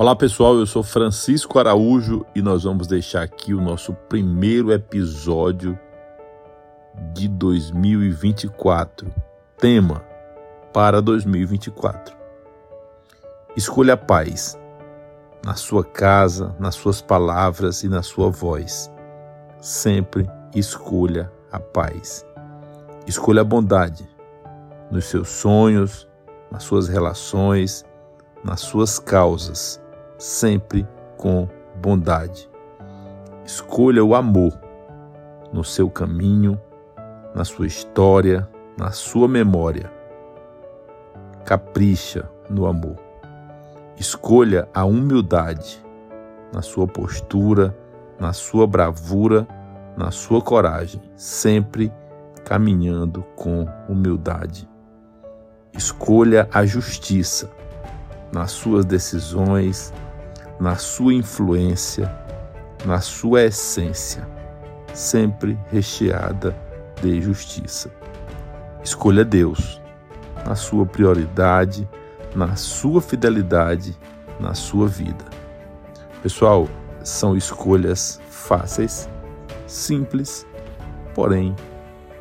Olá pessoal, eu sou Francisco Araújo e nós vamos deixar aqui o nosso primeiro episódio de 2024. Tema para 2024. Escolha a paz na sua casa, nas suas palavras e na sua voz. Sempre escolha a paz. Escolha a bondade nos seus sonhos, nas suas relações, nas suas causas sempre com bondade. Escolha o amor no seu caminho, na sua história, na sua memória. Capricha no amor. Escolha a humildade na sua postura, na sua bravura, na sua coragem, sempre caminhando com humildade. Escolha a justiça nas suas decisões, na sua influência, na sua essência, sempre recheada de justiça. Escolha Deus na sua prioridade, na sua fidelidade, na sua vida. Pessoal, são escolhas fáceis, simples, porém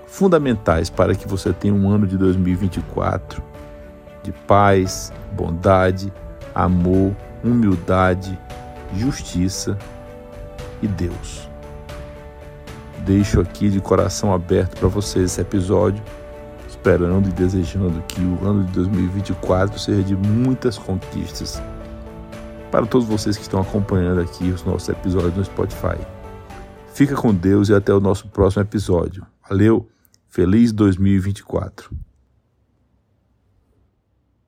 fundamentais para que você tenha um ano de 2024 de paz, bondade, amor, humildade, justiça e Deus. Deixo aqui de coração aberto para vocês esse episódio, esperando e desejando que o ano de 2024 seja de muitas conquistas. Para todos vocês que estão acompanhando aqui os nossos episódios no Spotify. Fica com Deus e até o nosso próximo episódio. Valeu, feliz 2024.